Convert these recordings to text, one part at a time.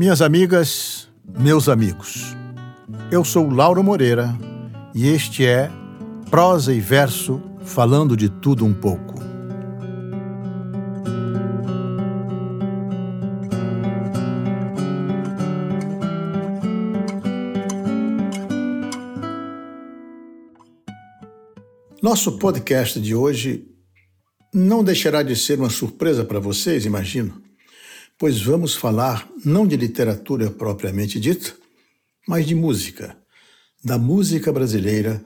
Minhas amigas, meus amigos, eu sou Lauro Moreira e este é Prosa e Verso falando de tudo um pouco. Nosso podcast de hoje não deixará de ser uma surpresa para vocês, imagino, pois vamos falar não de literatura propriamente dita, mas de música, da música brasileira,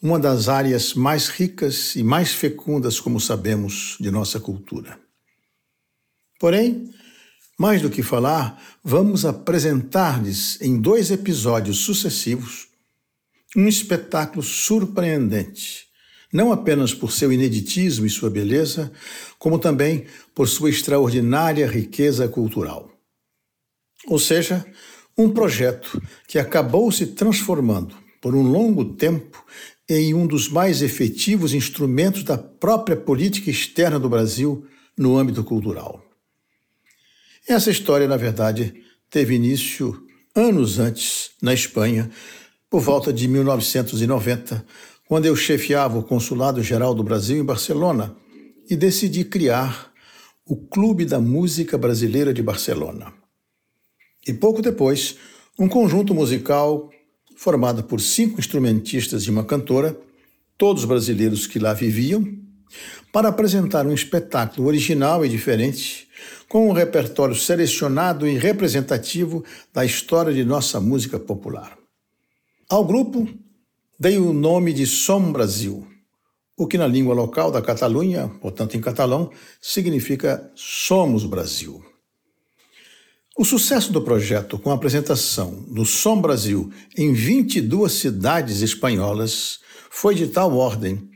uma das áreas mais ricas e mais fecundas, como sabemos, de nossa cultura. Porém, mais do que falar, vamos apresentar-lhes em dois episódios sucessivos um espetáculo surpreendente não apenas por seu ineditismo e sua beleza, como também por sua extraordinária riqueza cultural. Ou seja, um projeto que acabou se transformando, por um longo tempo, em um dos mais efetivos instrumentos da própria política externa do Brasil no âmbito cultural. Essa história, na verdade, teve início anos antes, na Espanha, por volta de 1990, quando eu chefiava o Consulado Geral do Brasil em Barcelona e decidi criar o Clube da Música Brasileira de Barcelona. E pouco depois, um conjunto musical formado por cinco instrumentistas e uma cantora, todos brasileiros que lá viviam, para apresentar um espetáculo original e diferente, com um repertório selecionado e representativo da história de nossa música popular. Ao grupo dei o nome de Som Brasil, o que na língua local da Catalunha, portanto em catalão, significa Somos Brasil. O sucesso do projeto, com a apresentação do Som Brasil em 22 cidades espanholas, foi de tal ordem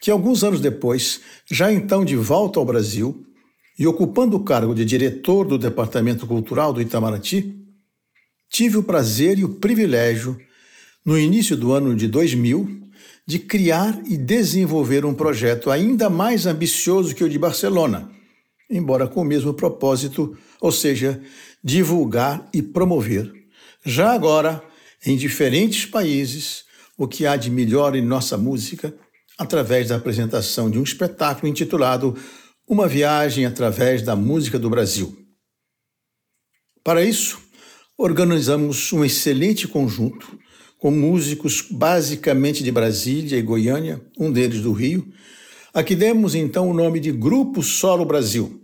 que, alguns anos depois, já então de volta ao Brasil e ocupando o cargo de diretor do Departamento Cultural do Itamaraty, tive o prazer e o privilégio no início do ano de 2000, de criar e desenvolver um projeto ainda mais ambicioso que o de Barcelona, embora com o mesmo propósito, ou seja, divulgar e promover, já agora em diferentes países, o que há de melhor em nossa música, através da apresentação de um espetáculo intitulado Uma Viagem através da Música do Brasil. Para isso, organizamos um excelente conjunto com músicos basicamente de Brasília e Goiânia, um deles do Rio, a que demos então o nome de Grupo Solo Brasil,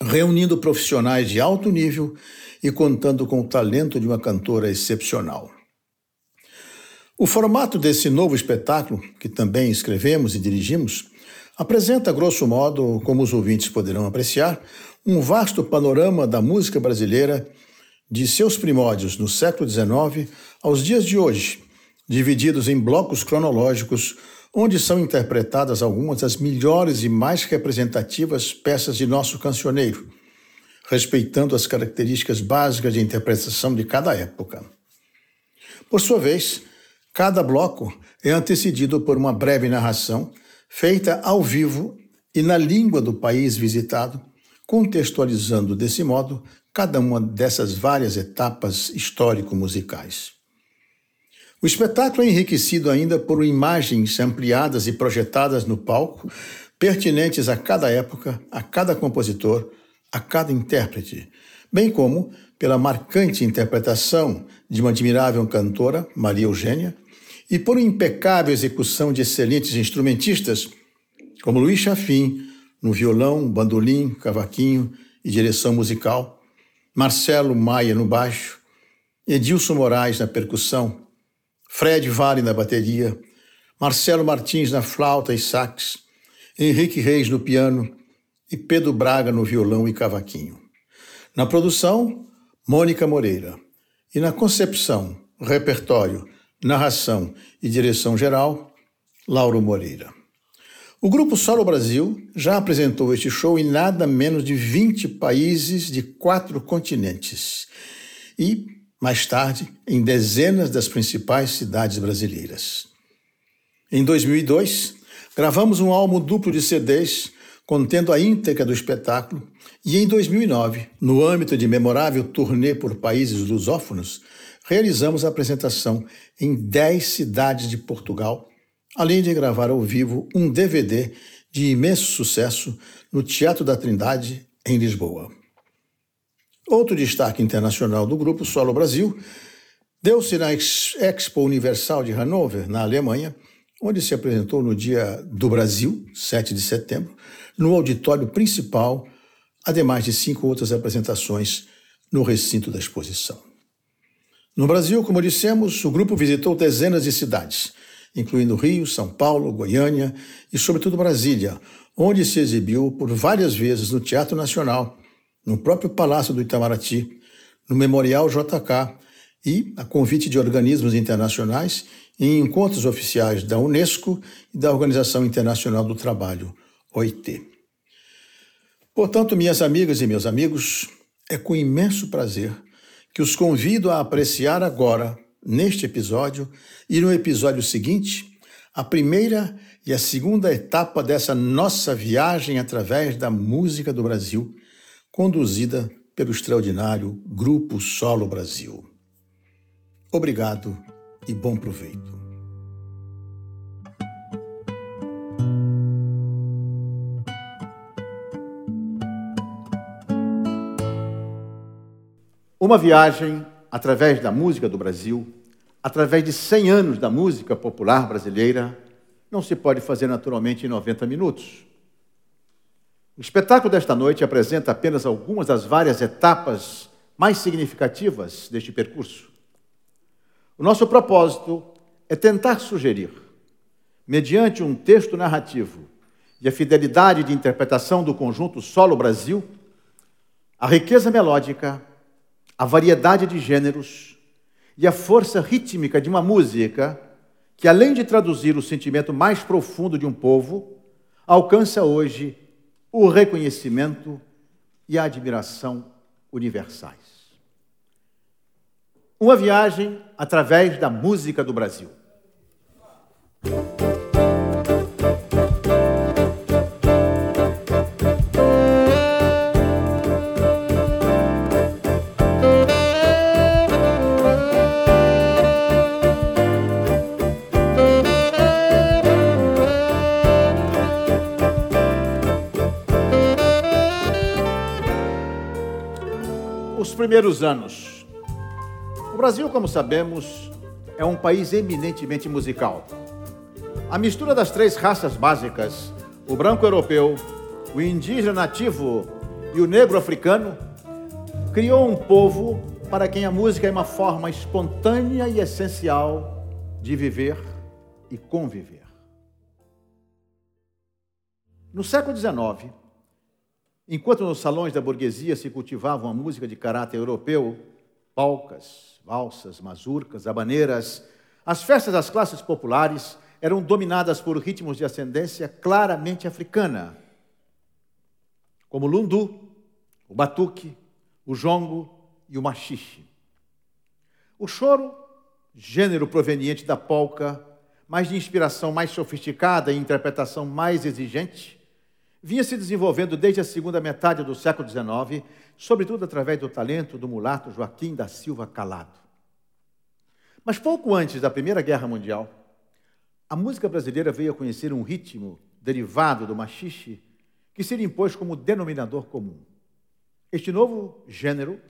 reunindo profissionais de alto nível e contando com o talento de uma cantora excepcional. O formato desse novo espetáculo, que também escrevemos e dirigimos, apresenta, grosso modo, como os ouvintes poderão apreciar, um vasto panorama da música brasileira de seus primórdios no século XIX aos dias de hoje, divididos em blocos cronológicos, onde são interpretadas algumas das melhores e mais representativas peças de nosso cancioneiro, respeitando as características básicas de interpretação de cada época. Por sua vez, cada bloco é antecedido por uma breve narração feita ao vivo e na língua do país visitado, contextualizando desse modo cada uma dessas várias etapas histórico-musicais. O espetáculo é enriquecido ainda por imagens ampliadas e projetadas no palco, pertinentes a cada época, a cada compositor, a cada intérprete, bem como pela marcante interpretação de uma admirável cantora, Maria Eugênia, e por uma impecável execução de excelentes instrumentistas, como Luiz Chafim, no violão, bandolim, cavaquinho e direção musical, Marcelo Maia no baixo, Edilson Moraes na percussão, Fred Vale na bateria, Marcelo Martins na flauta e sax, Henrique Reis no piano e Pedro Braga no violão e cavaquinho. Na produção, Mônica Moreira. E na concepção, repertório, narração e direção geral, Lauro Moreira. O Grupo Solo Brasil já apresentou este show em nada menos de 20 países de quatro continentes e, mais tarde, em dezenas das principais cidades brasileiras. Em 2002, gravamos um álbum duplo de CDs contendo a íntegra do espetáculo, e em 2009, no âmbito de memorável turnê por países lusófonos, realizamos a apresentação em 10 cidades de Portugal, além de gravar ao vivo um DVD de imenso sucesso no Teatro da Trindade, em Lisboa. Outro destaque internacional do grupo Solo Brasil deu-se na Expo Universal de Hannover, na Alemanha, onde se apresentou no Dia do Brasil, 7 de setembro, no auditório principal, ademais de cinco outras apresentações no recinto da exposição. No Brasil, como dissemos, o grupo visitou dezenas de cidades, incluindo Rio, São Paulo, Goiânia e, sobretudo, Brasília, onde se exibiu por várias vezes no Teatro Nacional, no próprio Palácio do Itamaraty, no Memorial JK e, a convite de organismos internacionais, em encontros oficiais da Unesco e da Organização Internacional do Trabalho, OIT. Portanto, minhas amigas e meus amigos, é com imenso prazer que os convido a apreciar agora, neste episódio e no episódio seguinte, a primeira e a segunda etapa dessa nossa viagem através da música do Brasil, conduzida pelo extraordinário Grupo Solo Brasil. Obrigado e bom proveito. Uma viagem através da música do Brasil, através de 100 anos da música popular brasileira, não se pode fazer naturalmente em 90 minutos. O espetáculo desta noite apresenta apenas algumas das várias etapas mais significativas deste percurso. O nosso propósito é tentar sugerir, mediante um texto narrativo e a fidelidade de interpretação do conjunto Solo Brasil, a riqueza melódica a variedade de gêneros e a força rítmica de uma música que, além de traduzir o sentimento mais profundo de um povo, alcança hoje o reconhecimento e a admiração universais. Uma viagem através da música do Brasil. Primeiros anos. O Brasil, como sabemos, é um país eminentemente musical. A mistura das três raças básicas, o branco europeu, o indígena nativo e o negro africano, criou um povo para quem a música é uma forma espontânea e essencial de viver e conviver. No século XIX, Enquanto nos salões da burguesia se cultivava uma música de caráter europeu, polcas, valsas, mazurcas, habaneiras, as festas das classes populares eram dominadas por ritmos de ascendência claramente africana, como o lundu, o batuque, o jongo e o machixe. O choro, gênero proveniente da polca, mas de inspiração mais sofisticada e interpretação mais exigente, vinha se desenvolvendo desde a segunda metade do século XIX, sobretudo através do talento do mulato Joaquim da Silva Calado. Mas pouco antes da Primeira Guerra Mundial, a música brasileira veio a conhecer um ritmo derivado do machixe que se lhe impôs como denominador comum. Este novo gênero,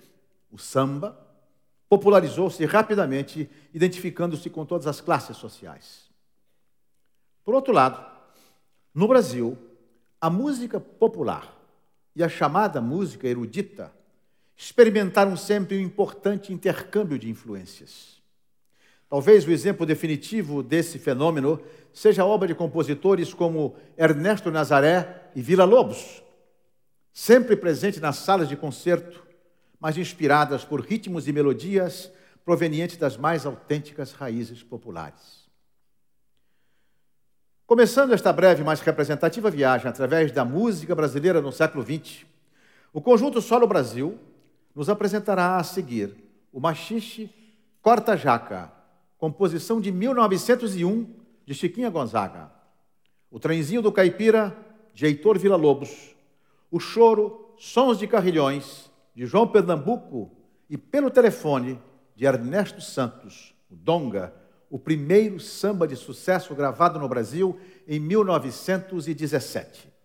o samba, popularizou-se rapidamente, identificando-se com todas as classes sociais. Por outro lado, no Brasil, a música popular e a chamada música erudita experimentaram sempre um importante intercâmbio de influências. Talvez o exemplo definitivo desse fenômeno seja a obra de compositores como Ernesto Nazaré e Vila Lobos, sempre presente nas salas de concerto, mas inspiradas por ritmos e melodias provenientes das mais autênticas raízes populares. Começando esta breve, mas representativa viagem através da música brasileira no século XX, o conjunto Solo Brasil nos apresentará a seguir o Machixe Corta Jaca, composição de 1901 de Chiquinha Gonzaga, o Trenzinho do Caipira de Heitor Villa-Lobos, o choro Sons de Carrilhões, de João Pernambuco, e pelo telefone, de Ernesto Santos, o Donga, o primeiro samba de sucesso gravado no Brasil em 1917.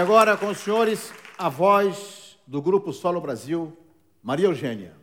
Agora com os senhores, a voz do Grupo Solo Brasil, Maria Eugênia.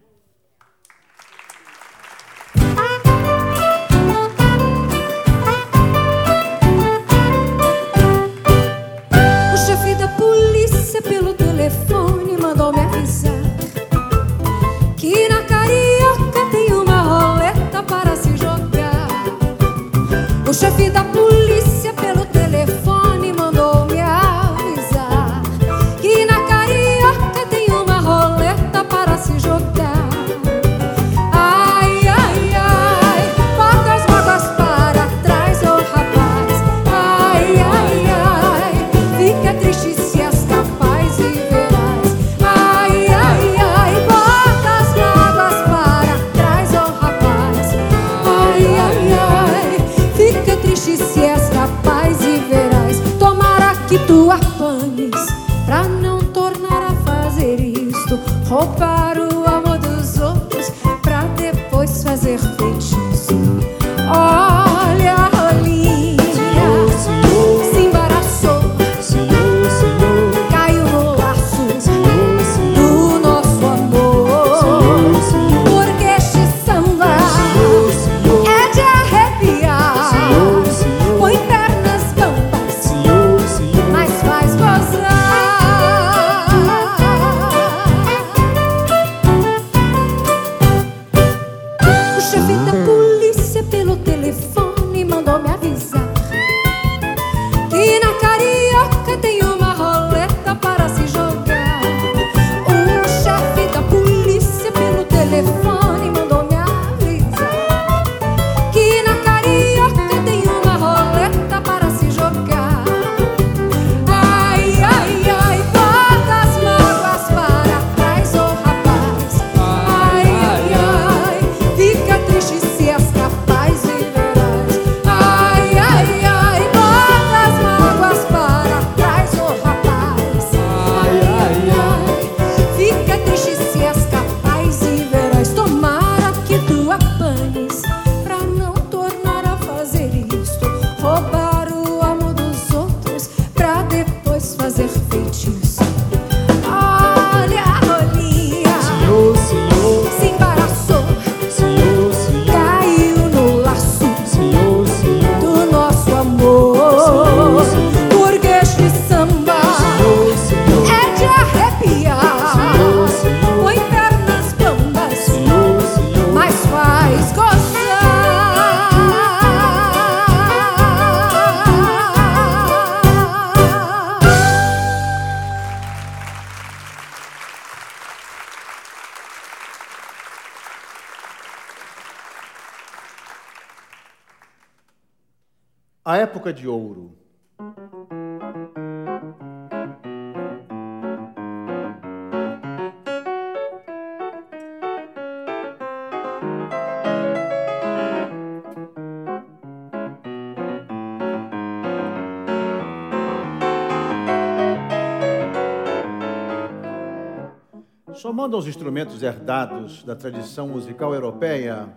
Somando aos instrumentos herdados da tradição musical europeia,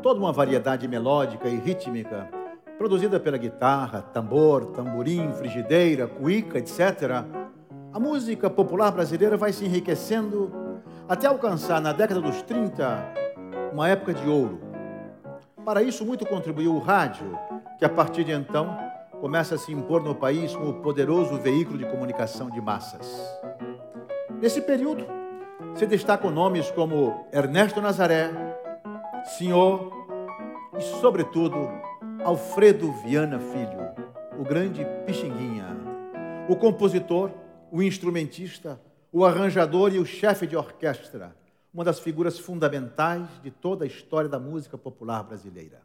toda uma variedade melódica e rítmica, produzida pela guitarra, tambor, tamborim, frigideira, cuíca, etc., a música popular brasileira vai se enriquecendo até alcançar, na década dos 30, uma época de ouro. Para isso, muito contribuiu o rádio, que a partir de então começa a se impor no país como poderoso veículo de comunicação de massas. Nesse período, se destacam nomes como Ernesto Nazaré, Senhor e, sobretudo, Alfredo Viana Filho, o grande Pixinguinha, o compositor, o instrumentista, o arranjador e o chefe de orquestra, uma das figuras fundamentais de toda a história da música popular brasileira.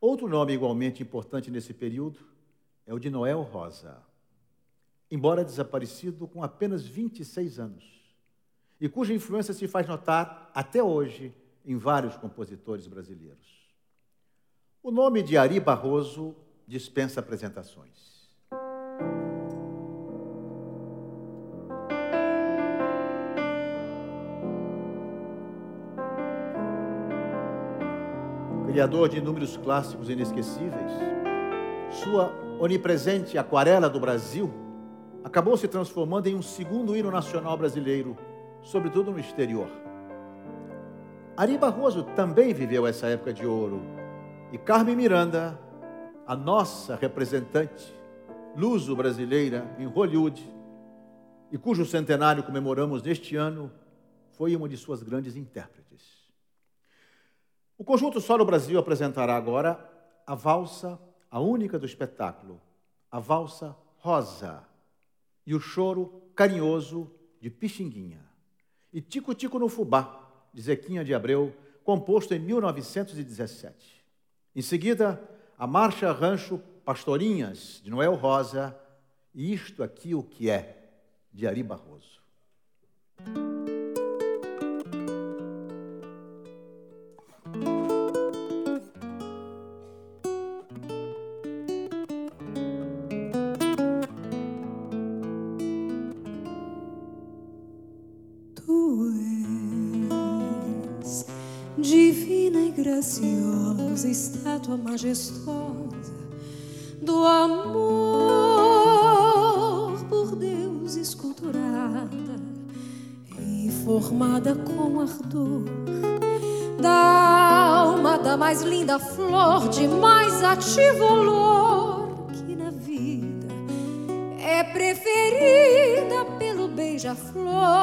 Outro nome igualmente importante nesse período é o de Noel Rosa, embora desaparecido com apenas 26 anos, e cuja influência se faz notar até hoje em vários compositores brasileiros. O nome de Ari Barroso dispensa apresentações. Criador de inúmeros clássicos inesquecíveis, sua onipresente Aquarela do Brasil acabou se transformando em um segundo hino nacional brasileiro, sobretudo no exterior. Ari Barroso também viveu essa época de ouro. E Carmen Miranda, a nossa representante luso-brasileira em Hollywood, e cujo centenário comemoramos neste ano, foi uma de suas grandes intérpretes. O conjunto Solo Brasil apresentará agora a valsa, a única do espetáculo, a valsa rosa, e o choro carinhoso de Pixinguinha, e Tico Tico no Fubá, de Zequinha de Abreu, composto em 1917. Em seguida, a Marcha Rancho Pastorinhas, de Noel Rosa, e Isto Aqui o Que É, de Ari Barroso. Estátua majestosa do amor por Deus esculturada e formada com ardor. Da alma da mais linda flor de mais ativo olor que na vida é preferida pelo beija-flor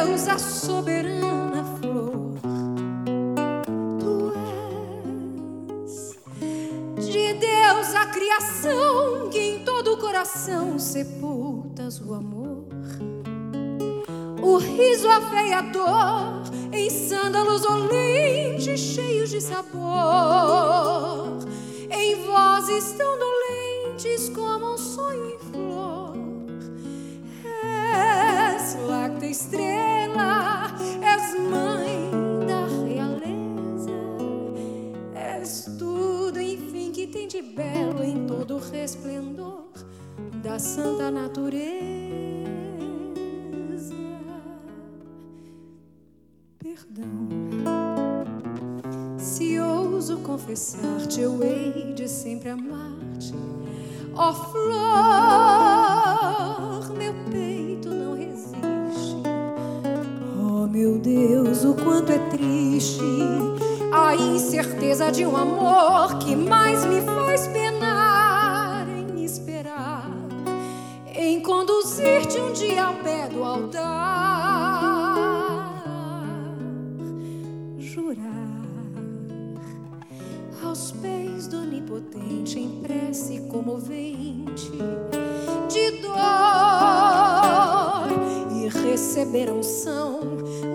Deus a soberana a criação que em todo o coração sepultas o amor. O riso afeiador em sândalos olentes cheios de sabor, em vozes tão dolentes como um sonho em flor. És lacta estrela, de belo em todo o resplendor da santa natureza. Perdão, se ouso confessar-te, eu hei de sempre amar-te. Ó oh, flor, meu peito não resiste. Oh, meu Deus, o quanto é triste a incerteza de um amor que mais me faz penar em esperar, em conduzir-te um dia ao pé do altar, jurar aos pés do onipotente em prece comovente de dor e receber a unção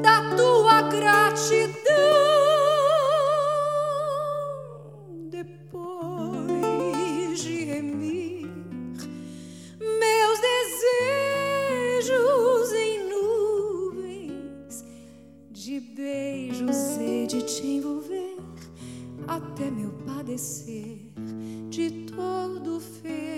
da tua gratidão. Até meu padecer de todo fenecer.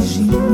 Foge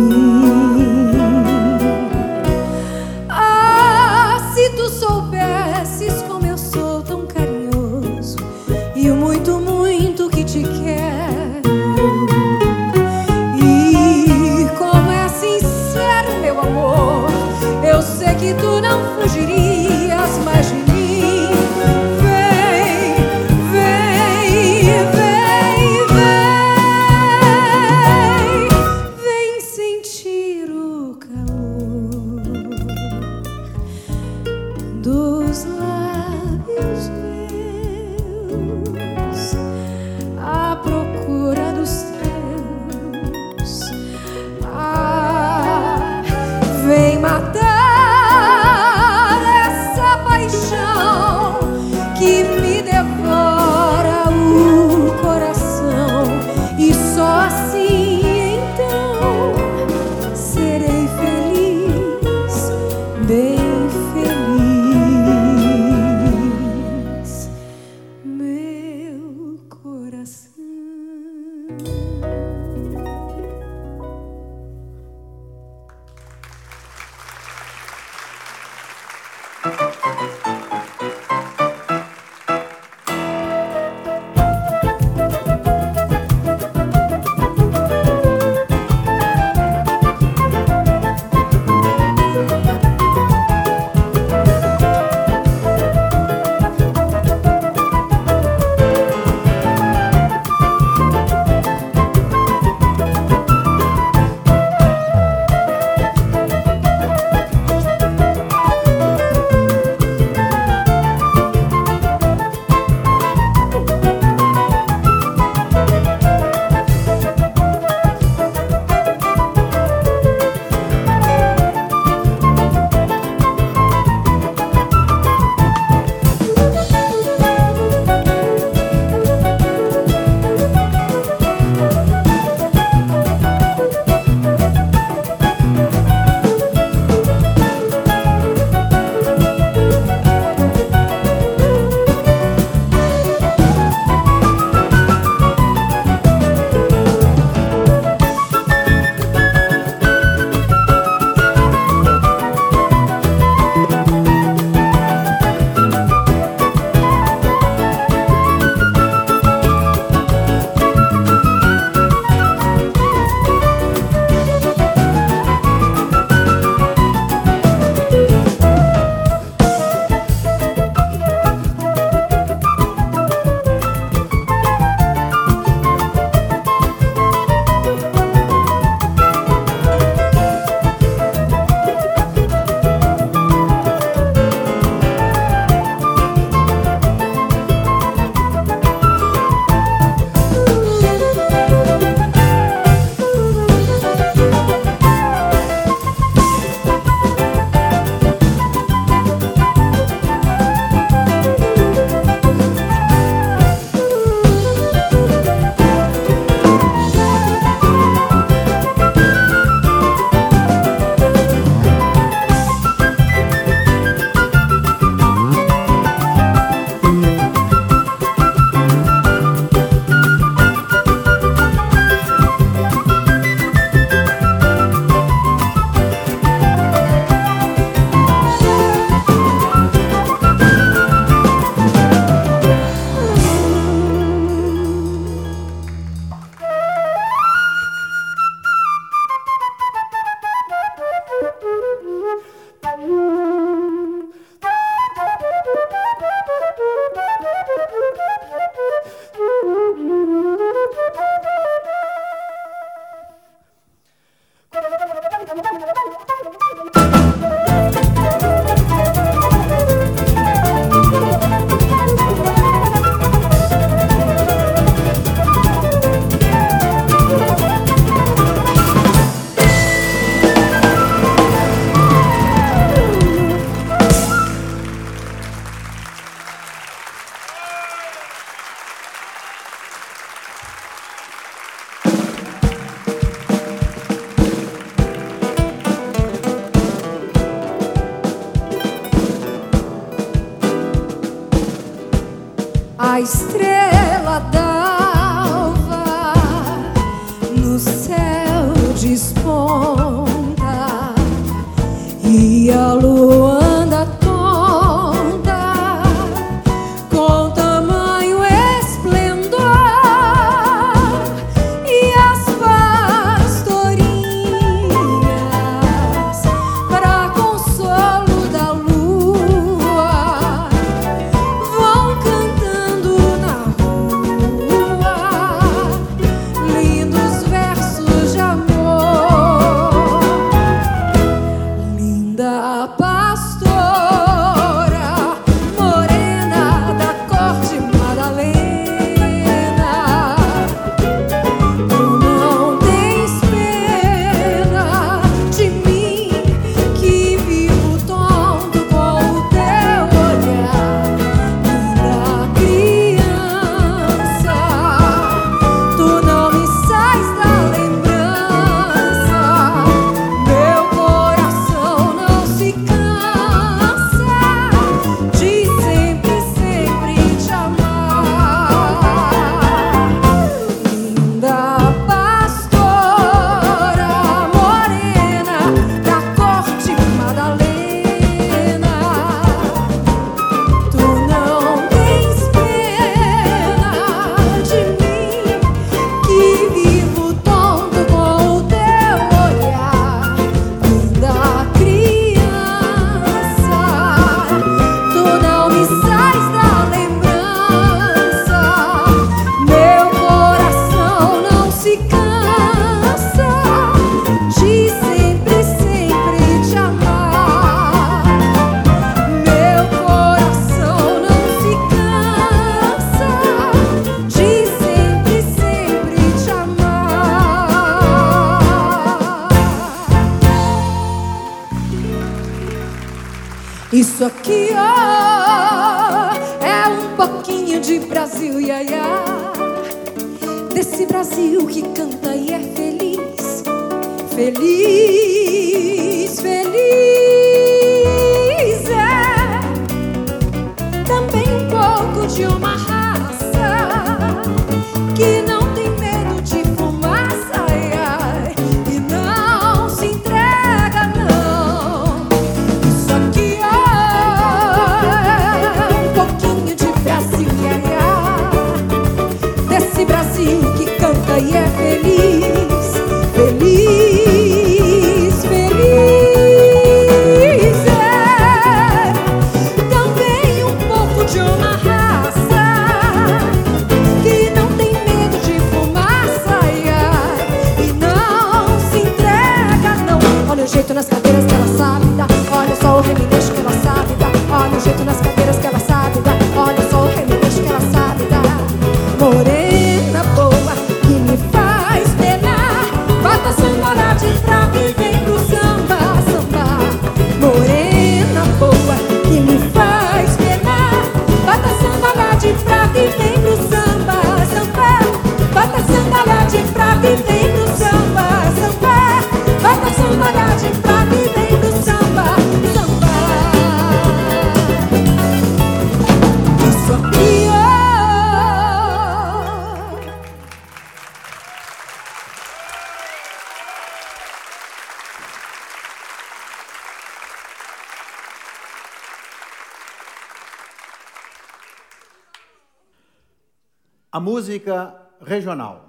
pública regional.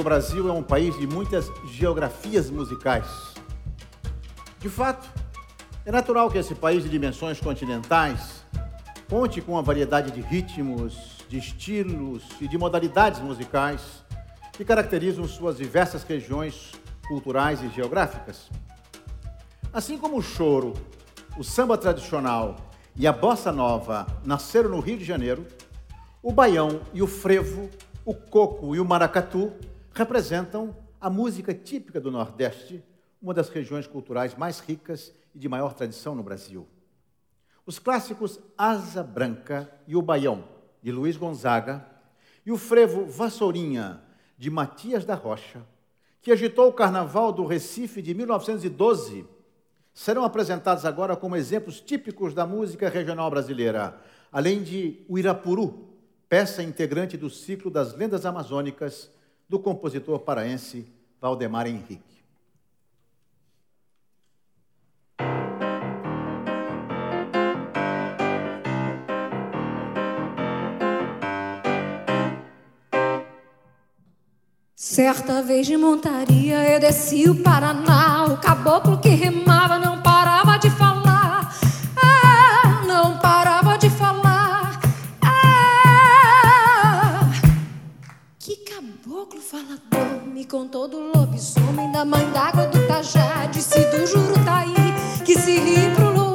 o Brasil é um país de muitas geografias musicais. De fato, é natural que esse país de dimensões continentais conte com uma variedade de ritmos, de estilos e de modalidades musicais que caracterizam suas diversas regiões culturais e geográficas. Assim como o choro, o samba tradicional e a bossa nova nasceram no Rio de Janeiro, o baião e o frevo, o coco e o maracatu representam a música típica do Nordeste, uma das regiões culturais mais ricas e de maior tradição no Brasil. Os clássicos Asa Branca e O Baião, de Luiz Gonzaga, e o frevo Vassourinha, de Matias da Rocha, que agitou o Carnaval do Recife de 1912, serão apresentados agora como exemplos típicos da música regional brasileira, além de o Irapuru, peça integrante do ciclo das lendas amazônicas do compositor paraense Valdemar Henrique. Certa vez de montaria eu desci o Paraná, o caboclo que remava falador me contou do lobisomem, da mãe d'água do tajá, disse do Jurutaí, tá que se ri pro luar.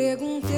perguntar.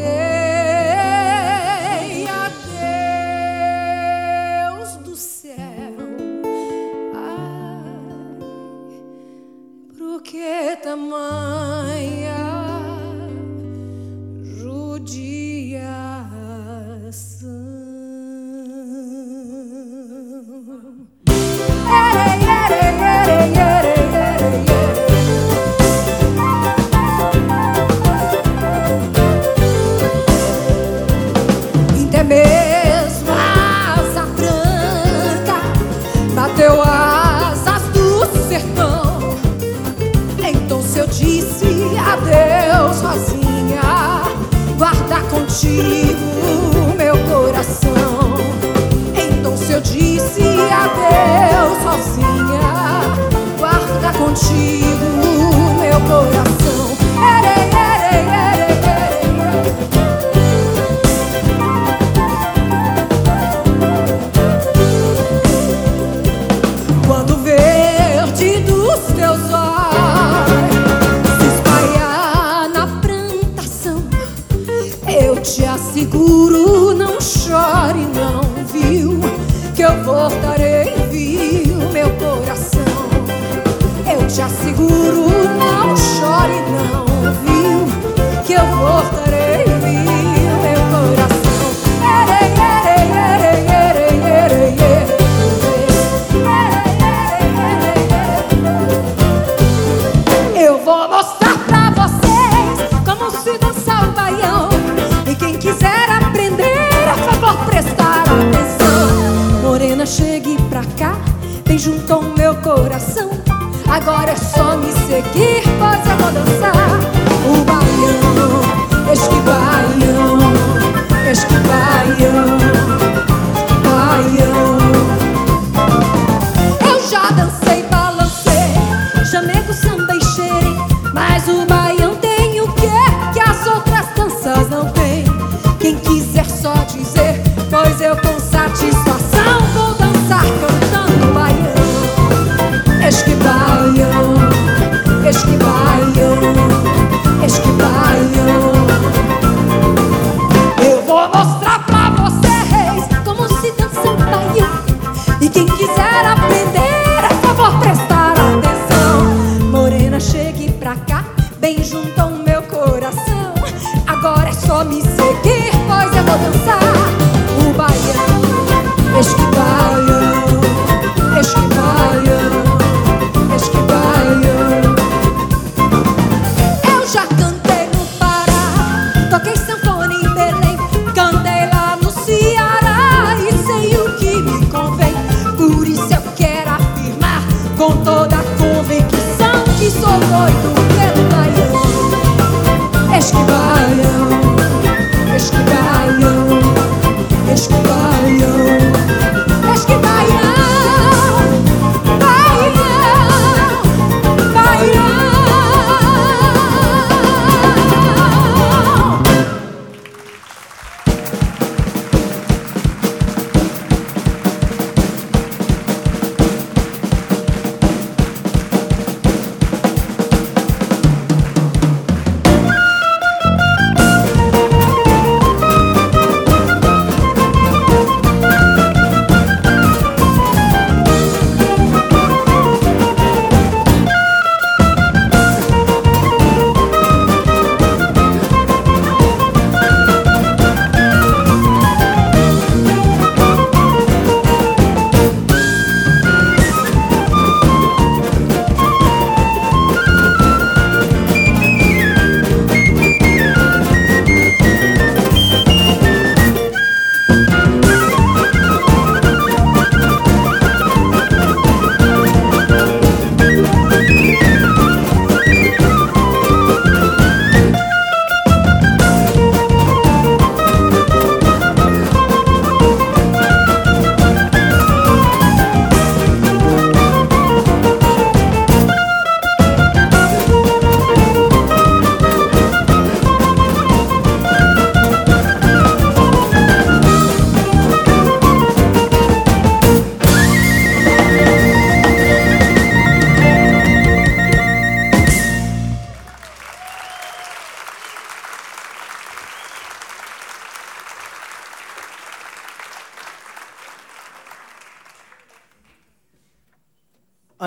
coração. Agora é só me seguir, pois eu vou.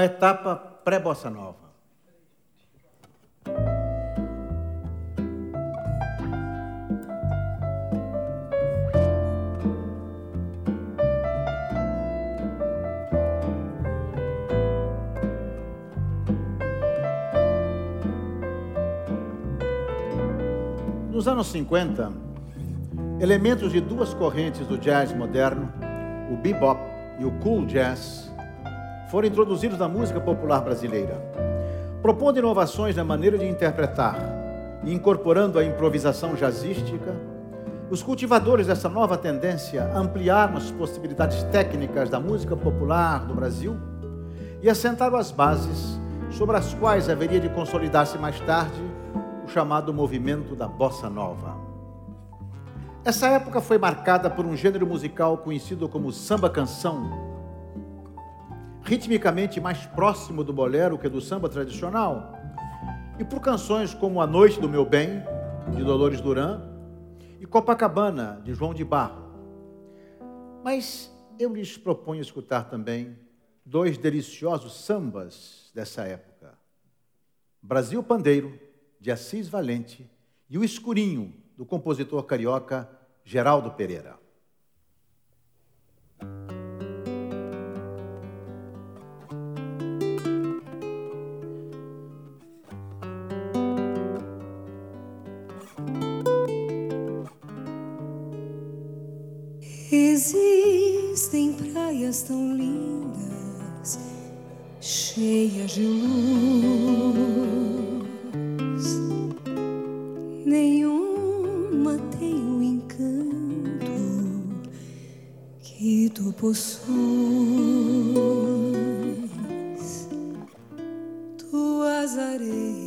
Etapa pré-bossa nova. Nos anos 50, elementos de duas correntes do jazz moderno, o bebop e o cool jazz, foram introduzidos na música popular brasileira, propondo inovações na maneira de interpretar e incorporando a improvisação jazzística. Os cultivadores dessa nova tendência ampliaram as possibilidades técnicas da música popular do Brasil e assentaram as bases sobre as quais haveria de consolidar-se mais tarde o chamado movimento da bossa nova. Essa época foi marcada por um gênero musical conhecido como samba canção, ritmicamente mais próximo do bolero que do samba tradicional, e por canções como A Noite do Meu Bem, de Dolores Duran, e Copacabana, de João de Barro. Mas eu lhes proponho escutar também dois deliciosos sambas dessa época: Brasil Pandeiro, de Assis Valente, e O Escurinho, do compositor carioca Geraldo Pereira. Existem praias tão lindas, cheias de luz. Nenhuma tem o encanto que tu possuis. Tuas areias,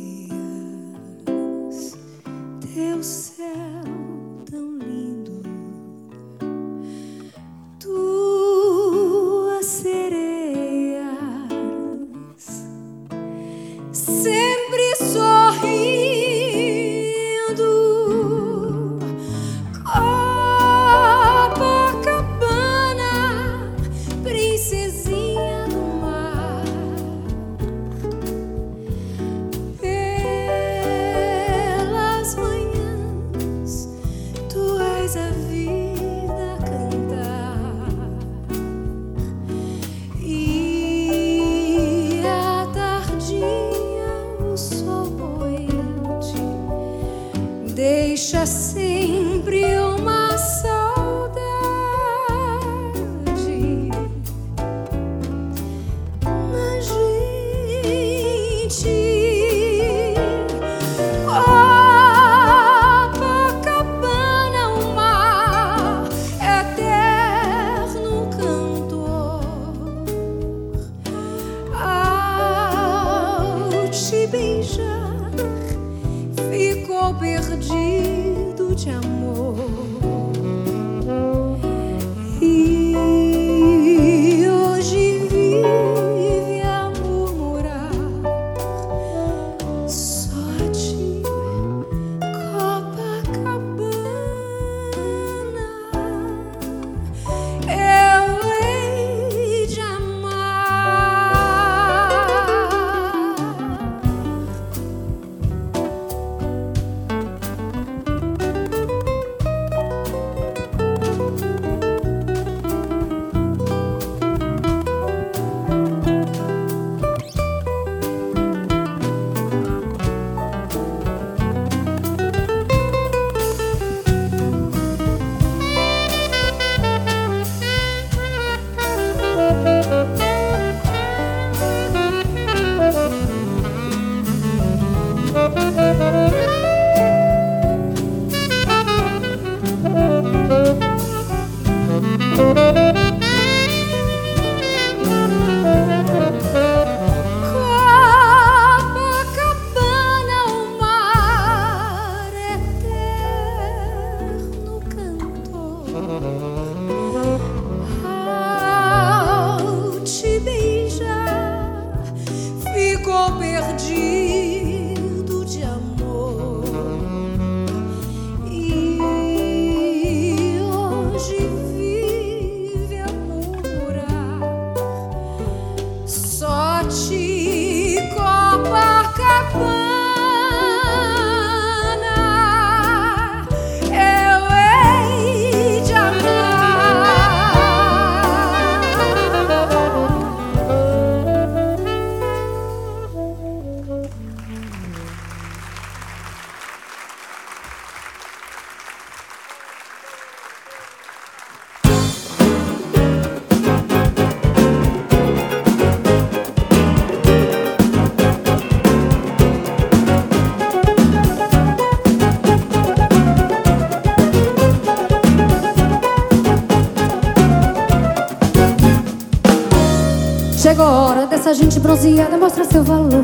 Nossa gente bronzeada mostra seu valor.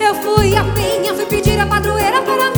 Eu fui a minha, fui pedir a padroeira para mim.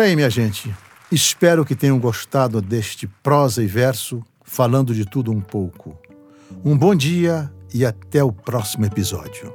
Bem, minha gente, espero que tenham gostado deste prosa e verso, falando de tudo um pouco. Um bom dia e até o próximo episódio.